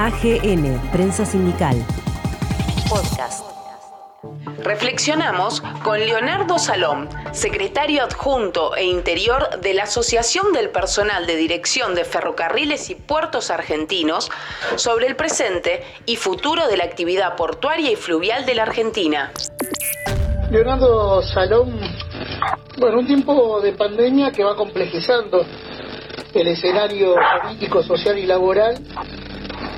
AGN, Prensa Sindical. Podcast. Reflexionamos con Leonardo Salom, secretario adjunto e interior de la Asociación del Personal de Dirección de Ferrocarriles y Puertos Argentinos, sobre el presente y futuro de la actividad portuaria y fluvial de la Argentina. Leonardo Salom, bueno, un tiempo de pandemia que va complejizando el escenario político, social y laboral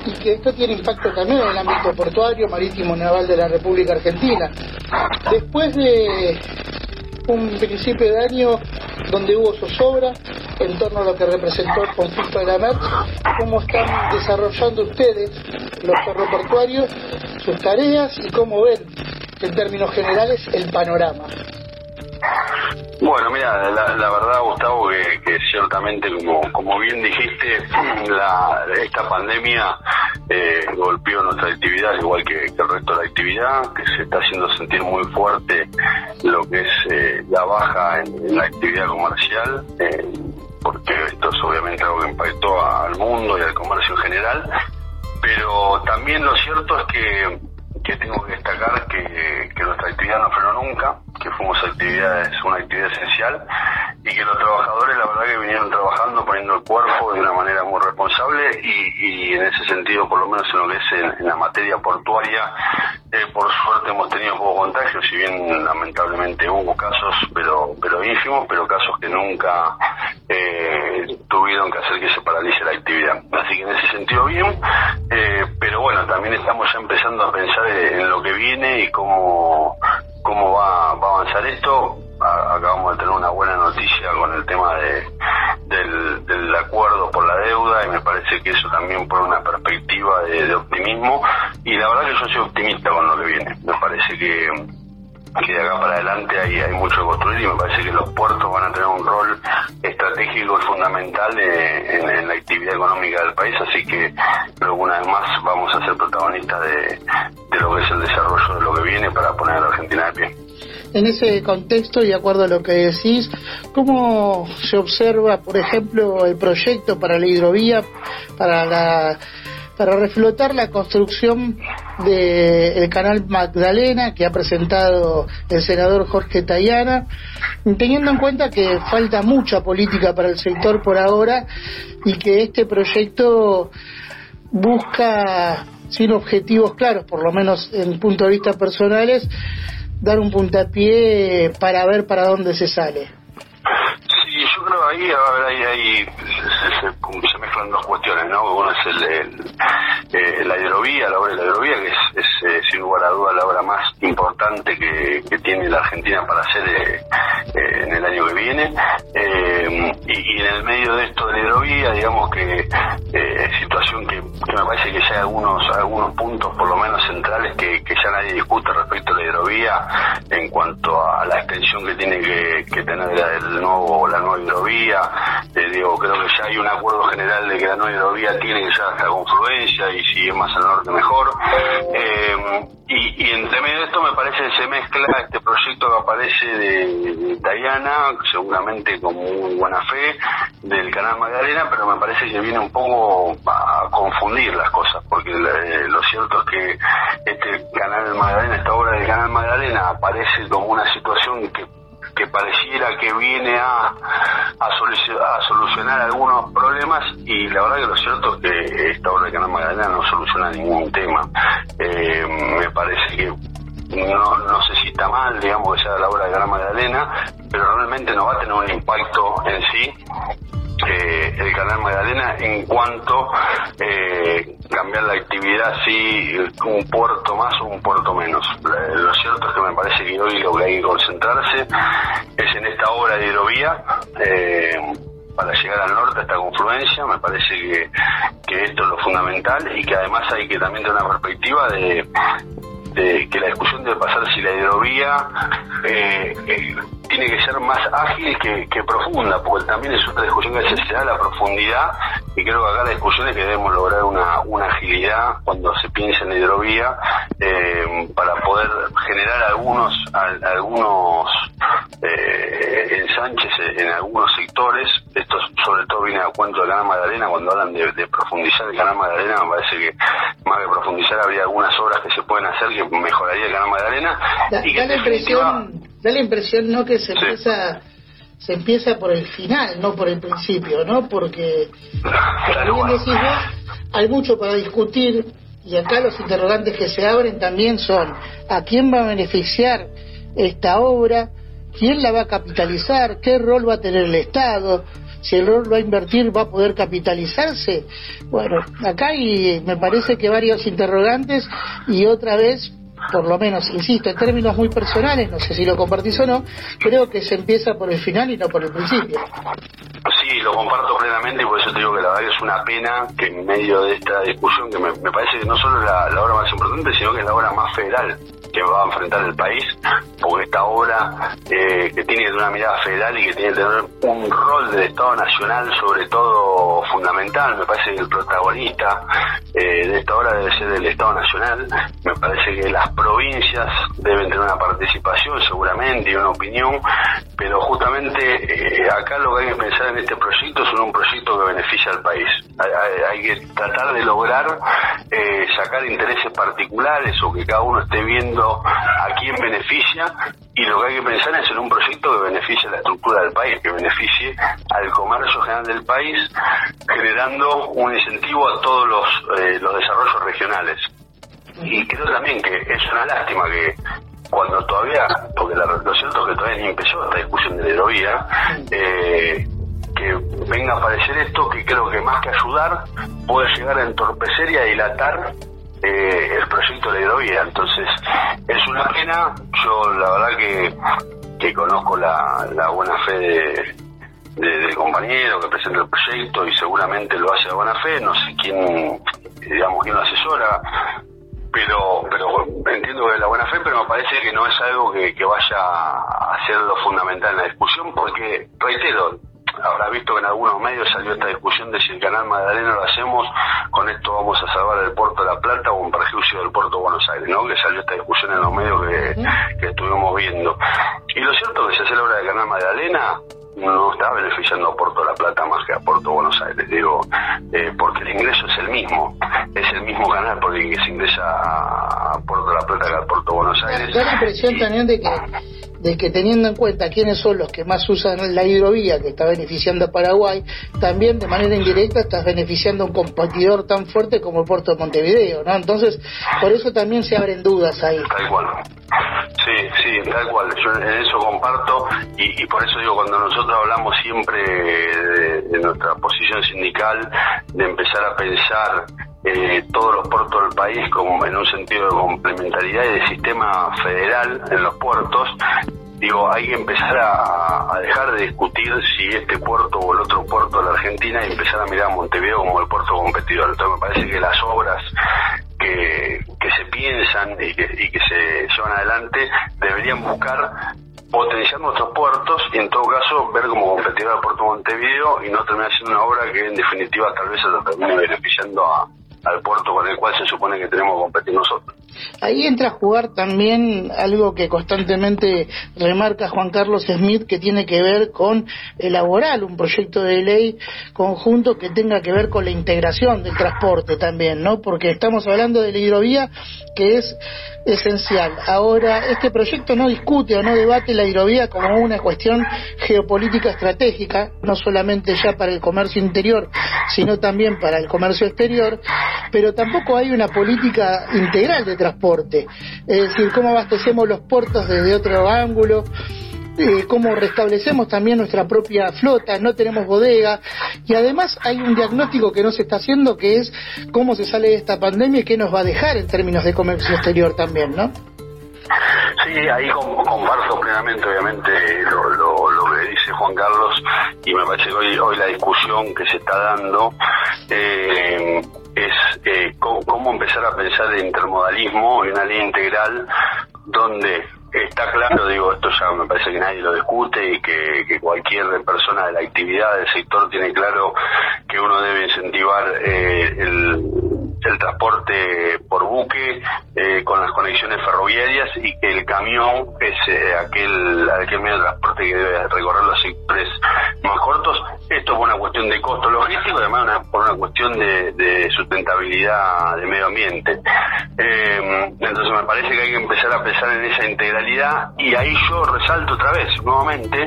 y que esto tiene impacto también en el ámbito portuario, marítimo, naval de la República Argentina. Después de un principio de año donde hubo zozobra en torno a lo que representó el conflicto de la MERS, cómo están desarrollando ustedes, los ferroportuarios, sus tareas y cómo ven en términos generales el panorama. Bueno, mira, la, verdad, Gustavo, que, ciertamente, como, bien dijiste, la, esta pandemia eh, golpeó nuestra actividad, igual que, el resto de la actividad, que se está haciendo sentir muy fuerte lo que es eh, la baja en, la actividad comercial, eh, porque esto es obviamente algo que impactó al mundo y al comercio en general, pero también lo cierto es que, que tengo que destacar que, que nuestra actividad no frenó nunca, que fuimos actividades, una actividad esencial y que los trabajadores la verdad que vinieron el cuerpo de una manera muy responsable y, en ese sentido por lo menos en lo que es en, la materia portuaria eh, por suerte hemos tenido poco contagio si bien lamentablemente hubo casos pero pero ínfimos pero casos que nunca eh, tuvieron que hacer que se paralice la actividad así que en ese sentido bien eh, pero bueno también estamos ya empezando a pensar en lo que viene y cómo cómo va, va a avanzar esto. acabamos de tener una buena noticia con el tema de, acuerdo por la deuda y me parece que eso también pone una perspectiva de, optimismo y la verdad que yo soy optimista con lo que viene. Me parece que, que de acá para adelante hay, hay mucho que construir y me parece que los puertos van a tener un rol estratégico y fundamental en, en, la actividad económica del país, así que creo que una vez más vamos a ser protagonistas de, de lo que es el desarrollo de lo que viene para poner a la Argentina de pie. En ese contexto y de acuerdo a lo que decís, ¿cómo se observa, por ejemplo, el proyecto para la hidrovía, para para reflotar la construcción del canal Magdalena que ha presentado el senador Jorge Tayana, teniendo en cuenta que falta mucha política para el sector por ahora y que este proyecto busca sin objetivos claros, por lo menos en punto de vista personales, dar un puntapié para ver para dónde se sale. Sí, yo creo ahí, a ver, ahí, ahí se, mezclan dos cuestiones, ¿no? Uno es el, eh, la hidrovía, la obra de la hidrovía, que es, eh, sin lugar a duda la obra más importante que, que tiene la Argentina para hacer eh, en el año que viene. Y, en el medio de esto de la hidrovía, digamos que situación que, me parece que ya hay algunos, algunos puntos, por lo menos centrales, que, que ya nadie discute respecto a la hidrovía en cuanto a la extensión que tiene que, tener el nuevo, la nueva hidrovía. digo, creo que ya hay un acuerdo general de que la nueva hidrovía tiene que ser hasta confluencia y si es más al norte mejor. Eh, y, entre medio de esto me parece que se mezcla este proyecto que aparece de, Tayana, seguramente con muy buena fe, del canal Magdalena, pero me parece que viene un poco a aparece como una situación que que pareciera que viene a, a, solucionar algunos problemas y la verdad que lo cierto es que esta obra de Canal Magdalena no soluciona ningún tema. Eh, me parece que no, no sé si está mal, digamos, que sea la obra de Canal Magdalena, pero realmente no va a tener un impacto en sí el canal Magdalena en cuanto eh, cambiar la actividad si un puerto más o un puerto menos. Lo cierto es que me parece que hoy lo que hay que concentrarse es en esta obra de hidrovía. Eh, para llegar al norte a esta confluencia, me parece que, que esto es lo fundamental y que además hay que también tener una perspectiva de, de que la discusión debe pasar si la hidrovía eh, eh, tiene que ser más ágil que, profunda, porque también es otra discusión que se da la profundidad y creo que acá la discusión es que debemos lograr una, agilidad cuando se piensa en la hidrovía eh, para poder generar algunos algunos ensanches en algunos sectores esto sobre todo viene a cuento del Canal Magdalena, cuando hablan de, profundizar el Canal Magdalena, me parece que más que profundizar habría algunas obras que se pueden hacer que mejoraría el Canal Magdalena. Da, y da la impresión, da la impresión no que se empieza se empieza por el final, no por el principio, ¿no? Porque, como bien decís vos, hay mucho para discutir y acá los interrogantes que se abren también son ¿a quién va a beneficiar esta obra? ¿Quién la va a capitalizar? ¿Qué rol va a tener el Estado? Si el rol va a invertir, ¿va a poder capitalizarse? Bueno, acá hay, me parece que varios interrogantes y otra vez por lo menos, insisto, en términos muy personales, no sé si lo compartís o no, creo que se empieza por el final y no por el principio. Sí, lo comparto plenamente y por eso te digo que la verdad que es una pena que en medio de esta discusión, que me, parece que no solo es la, obra más importante, sino que es la obra más federal que va a enfrentar el país, porque esta obra eh, que tiene una mirada federal y que tiene que tener un rol del Estado Nacional sobre todo fundamental, me parece que el protagonista eh, de esta obra debe ser el Estado Nacional, me parece que las provincias deben tener una participación seguramente y una opinión, pero justamente eh, acá lo que hay que pensar en este proyecto es un proyecto que beneficia al país. Hay, que tratar de lograr sacar intereses particulares o que cada uno esté viendo a quién beneficia y lo que hay que pensar es en un proyecto que beneficie la estructura del país, que beneficie al comercio general del país, generando un incentivo a todos los, eh, los desarrollos regionales. Y creo también que es una lástima que cuando todavía, porque lo cierto es que todavía ni empezó esta discusión de la hidrovía, eh, que venga a aparecer esto que creo que más que ayudar puede llegar a entorpecer y a dilatar eh, el proyecto de la hidrovía. Entonces, es una pena. Yo, la verdad, que, que conozco la, la buena fe de, del compañero que presenta el proyecto y seguramente lo hace a buena fe. No sé quién, digamos, quién lo asesora. Pero, pero entiendo que es la buena fe, pero me parece que no es algo que, que vaya a ser lo fundamental en la discusión, porque, reitero, habrá visto que en algunos medios salió esta discusión de si el canal Magdalena lo hacemos, con esto vamos a salvar el puerto de La Plata o un perjuicio del puerto de Buenos Aires, ¿no? Que salió esta discusión en los medios que, estuvimos viendo. Y lo cierto es que si hace la obra del canal Magdalena, no está beneficiando a Puerto de La Plata más que a Puerto de Buenos Aires, digo, eh, porque el ingreso es el mismo, mismo canal por el que se ingresa a Puerto de La Plata que a Puerto Buenos Aires. Da la impresión también de que de que teniendo en cuenta quiénes son los que más usan la hidrovía que está beneficiando a Paraguay, también de manera indirecta estás beneficiando a un competidor tan fuerte como el puerto de Montevideo, ¿no? Entonces, por eso también se abren dudas ahí. Tal cual. Sí, sí, tal cual. Yo en eso comparto y, por eso digo, cuando nosotros hablamos siempre de nuestra posición sindical, de empezar a pensar eh, todos los puertos del país como en un sentido de complementariedad y de sistema federal en los puertos, digo, hay que empezar a, dejar de discutir si este puerto o el otro puerto de la Argentina y empezar a mirar a Montevideo como el puerto competidor. Entonces me parece que las obras que, se piensan y que, y que se llevan adelante deberían buscar potenciar nuestros puertos y en todo caso ver como competidor al puerto Montevideo y no terminar siendo una obra que en definitiva tal vez se termine beneficiando a, al puerto con el cual se supone que tenemos que competir nosotros. Ahí entra a jugar también algo que constantemente remarca Juan Carlos Smith, que tiene que ver con elaborar un proyecto de ley conjunto que tenga que ver con la integración del transporte también, ¿no? Porque estamos hablando de la hidrovía que es esencial. Ahora, este proyecto no discute o no debate la hidrovía como una cuestión geopolítica estratégica, no solamente ya para el comercio interior, sino también para el comercio exterior, pero tampoco hay una política integral de transporte. Es decir, cómo abastecemos los puertos desde otro ángulo, eh, cómo restablecemos también nuestra propia flota, no tenemos bodega y además hay un diagnóstico que no se está haciendo que es cómo se sale de esta pandemia y qué nos va a dejar en términos de comercio exterior también, ¿no? Sí, ahí comparto plenamente, obviamente, lo, Juan Carlos y me parece que hoy, hoy la discusión que se está dando eh, es eh, cómo, empezar a pensar en intermodalismo y una línea integral donde está claro, digo, esto ya me parece que nadie lo discute y que, cualquier persona de la actividad del sector tiene claro que uno debe incentivar eh, el, el transporte por buque con las conexiones ferroviarias y que el camión es eh, aquel, aquel medio de transporte que debe recorrer los sectores más cortos. Esto por una cuestión de costo logístico además por una cuestión de, sustentabilidad de medio ambiente. Eh, entonces me parece que hay que empezar a pensar en esa integralidad y ahí yo resalto otra vez, nuevamente,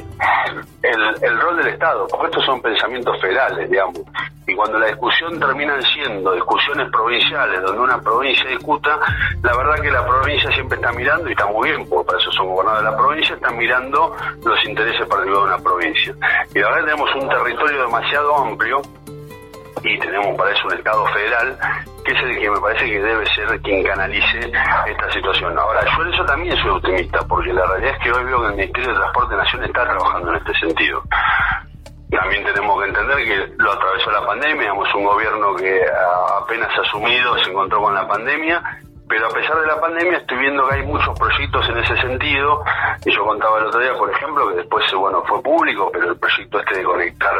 el, el rol del Estado, porque estos son pensamientos federales, digamos y cuando la discusión terminan siendo discusiones provinciales, donde una provincia discuta, la verdad que la provincia siempre está mirando, y está muy bien, porque para eso son gobernadores de la provincia, están mirando los intereses particulares de una provincia. Y la verdad tenemos un territorio demasiado amplio, y tenemos para eso un Estado federal, que es el que me parece que debe ser quien canalice esta situación. Ahora, yo en eso también soy optimista, porque la realidad es que hoy veo que el Ministerio de Transporte Nación está trabajando en este sentido también tenemos que entender que lo atravesó la pandemia, digamos, un gobierno que apenas asumido se encontró con la pandemia pero a pesar de la pandemia estoy viendo que hay muchos proyectos en ese sentido. Y yo contaba el otro día por ejemplo que después bueno fue público pero el proyecto este de conectar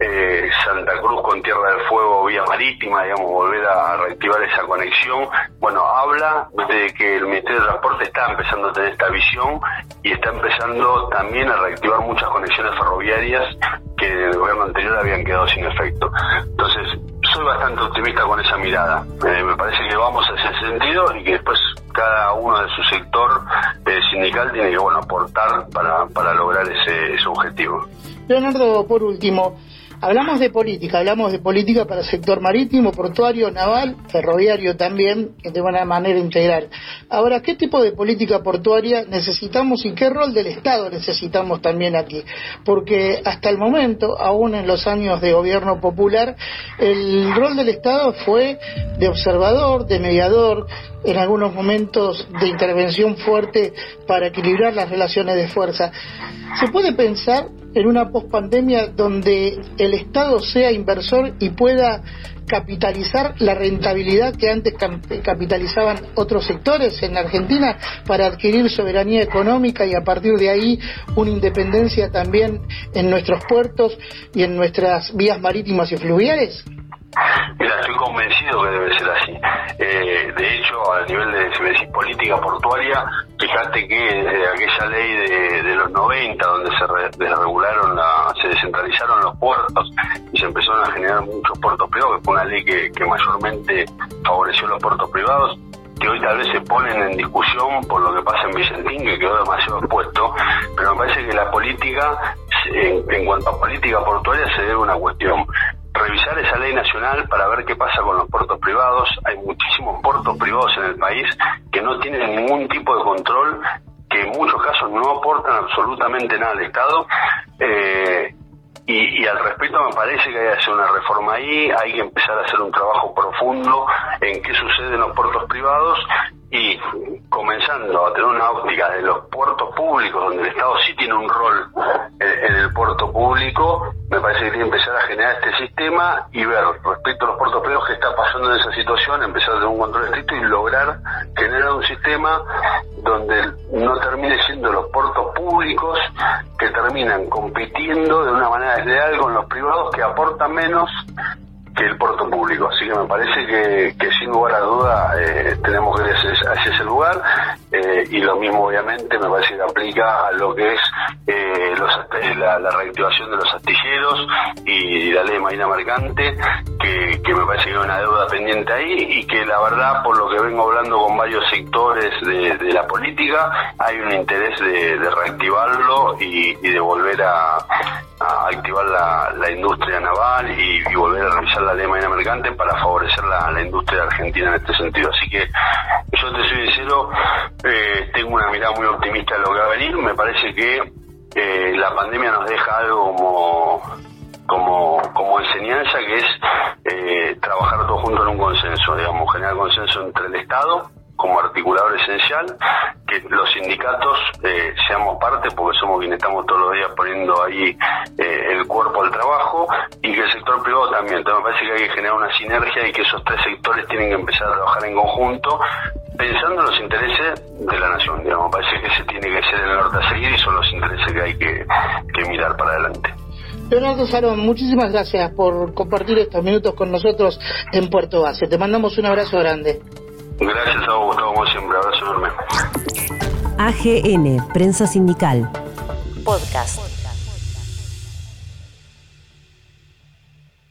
eh, Santa Cruz con Tierra del Fuego vía marítima digamos volver a reactivar esa conexión bueno habla de que el Ministerio de Transporte está empezando a tener esta visión y está empezando también a reactivar muchas conexiones ferroviarias que en el gobierno anterior habían quedado sin efecto. Entonces bastante optimista con esa mirada. Eh, me parece que vamos a ese sentido y que después cada uno de su sector eh, sindical tiene que bueno aportar para, para lograr ese, ese objetivo. Leonardo, por último, Hablamos de política, hablamos de política para sector marítimo, portuario, naval, ferroviario también, de una manera integral. Ahora, ¿qué tipo de política portuaria necesitamos y qué rol del Estado necesitamos también aquí? Porque hasta el momento, aún en los años de gobierno popular, el rol del Estado fue de observador, de mediador, en algunos momentos de intervención fuerte para equilibrar las relaciones de fuerza. ¿Se puede pensar en una pospandemia donde el Estado sea inversor y pueda capitalizar la rentabilidad que antes capitalizaban otros sectores en Argentina para adquirir soberanía económica y a partir de ahí una independencia también en nuestros puertos y en nuestras vías marítimas y fluviales? Mira, estoy convencido que debe ser así. Eh, de hecho, a nivel de política portuaria, fíjate que aquella ley de, los 90, donde se desregularon, se descentralizaron los puertos y se empezaron a generar muchos puertos privados, que fue una ley que, mayormente favoreció los puertos privados, que hoy tal vez se ponen en discusión por lo que pasa en Vicentín, que quedó demasiado expuesto, pero me parece que la política, en, en cuanto a política portuaria, se debe una cuestión revisar esa ley nacional para ver qué pasa con los puertos privados. Hay muchísimos puertos privados en el país que no tienen ningún tipo de control, que en muchos casos no aportan absolutamente nada al Estado. Eh, y, al respecto me parece que hay que hacer una reforma ahí, hay que empezar a hacer un trabajo profundo en qué sucede en los puertos privados y comenzando a tener una óptica de los puertos públicos, donde el Estado sí tiene un rol en, el puerto público, me parece que tiene que empezar a generar este sistema y ver respecto a los puertos privados qué está pasando en esa situación, empezar a tener un control estricto y lograr generar un sistema donde no termine siendo los puertos públicos que terminan compitiendo de una manera desleal con los privados que aportan menos que el puerto público. Así que me parece que, sin lugar a duda eh, tenemos que ir hacia, ese lugar eh, y lo mismo obviamente me parece que aplica a lo que es eh, la, reactivación de los astilleros y la ley de marina mercante que, me parece que hay una deuda pendiente ahí y que la verdad por lo que vengo hablando con varios sectores de, la política hay un interés de, reactivarlo y, de volver a, activar la, industria naval y, y volver a revisar la ley marina mercante para favorecer la, industria argentina en este sentido. Así que yo te soy sincero, eh, tengo una mirada muy optimista de lo que va a venir. Me parece que eh, la pandemia nos deja algo como como, como enseñanza que es eh, trabajar todos juntos en un consenso, digamos, generar consenso entre el Estado, como articulador esencial, que los sindicatos eh, seamos parte, porque somos quienes estamos todos los días poniendo ahí eh, el cuerpo al trabajo, y que el sector privado también. Entonces me parece que hay que generar una sinergia y que esos tres sectores tienen que empezar a trabajar en conjunto, pensando en los intereses de la nación. Digamos, me parece que ese tiene que ser el norte a seguir y son los intereses que hay que, que mirar para adelante. Leonardo Salón, muchísimas gracias por compartir estos minutos con nosotros en Puerto Base. Te mandamos un abrazo grande. Gracias a vos, Gustavo, como siempre. Abrazo enorme. AGN, Prensa Sindical. Podcast.